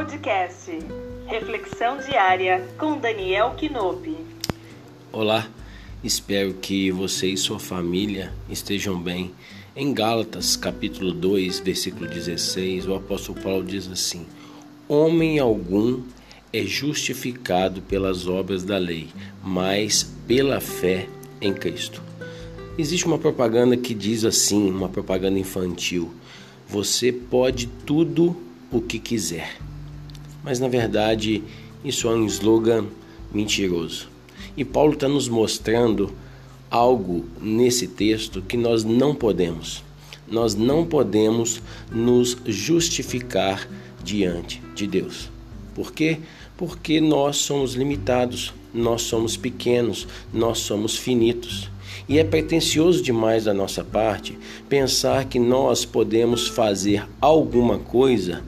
Podcast Reflexão Diária com Daniel Quinope. Olá, espero que você e sua família estejam bem. Em Gálatas, capítulo 2, versículo 16, o apóstolo Paulo diz assim: Homem algum é justificado pelas obras da lei, mas pela fé em Cristo. Existe uma propaganda que diz assim, uma propaganda infantil: você pode tudo o que quiser. Mas na verdade, isso é um slogan mentiroso. E Paulo está nos mostrando algo nesse texto que nós não podemos. Nós não podemos nos justificar diante de Deus. Por quê? Porque nós somos limitados, nós somos pequenos, nós somos finitos. E é pretensioso demais da nossa parte pensar que nós podemos fazer alguma coisa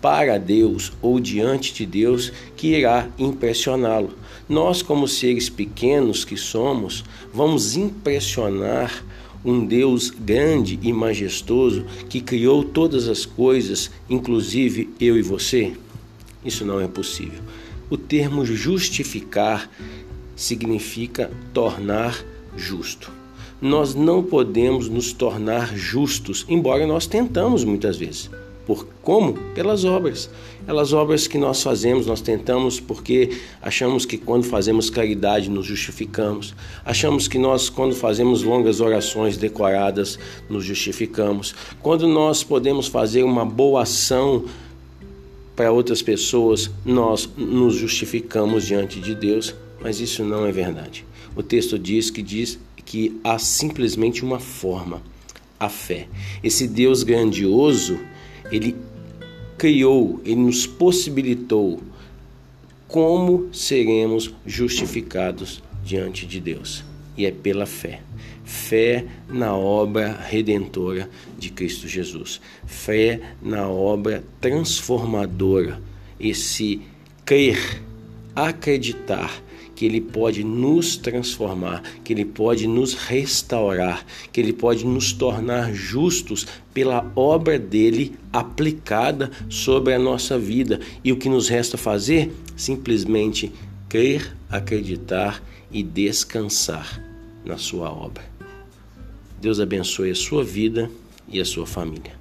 para Deus ou diante de Deus que irá impressioná-lo. Nós, como seres pequenos que somos, vamos impressionar um Deus grande e majestoso que criou todas as coisas, inclusive eu e você? Isso não é possível. O termo justificar significa tornar justo. Nós não podemos nos tornar justos, embora nós tentamos muitas vezes. Por como? Pelas obras. Pelas obras que nós fazemos, nós tentamos porque achamos que quando fazemos caridade nos justificamos. Achamos que nós quando fazemos longas orações decoradas nos justificamos. Quando nós podemos fazer uma boa ação para outras pessoas, nós nos justificamos diante de Deus, mas isso não é verdade. O texto diz que diz que há simplesmente uma forma, a fé. Esse Deus grandioso ele criou, ele nos possibilitou como seremos justificados diante de Deus. E é pela fé. Fé na obra redentora de Cristo Jesus. Fé na obra transformadora. Esse crer, acreditar que Ele pode nos transformar, que Ele pode nos restaurar, que Ele pode nos tornar justos pela obra dele aplicada sobre a nossa vida. E o que nos resta fazer? Simplesmente crer, acreditar e descansar na Sua obra. Deus abençoe a sua vida e a sua família.